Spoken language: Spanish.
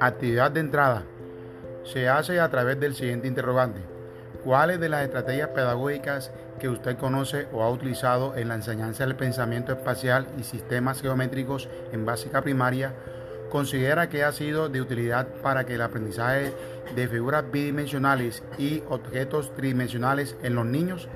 Actividad de entrada. Se hace a través del siguiente interrogante. ¿Cuáles de las estrategias pedagógicas que usted conoce o ha utilizado en la enseñanza del pensamiento espacial y sistemas geométricos en básica primaria considera que ha sido de utilidad para que el aprendizaje de figuras bidimensionales y objetos tridimensionales en los niños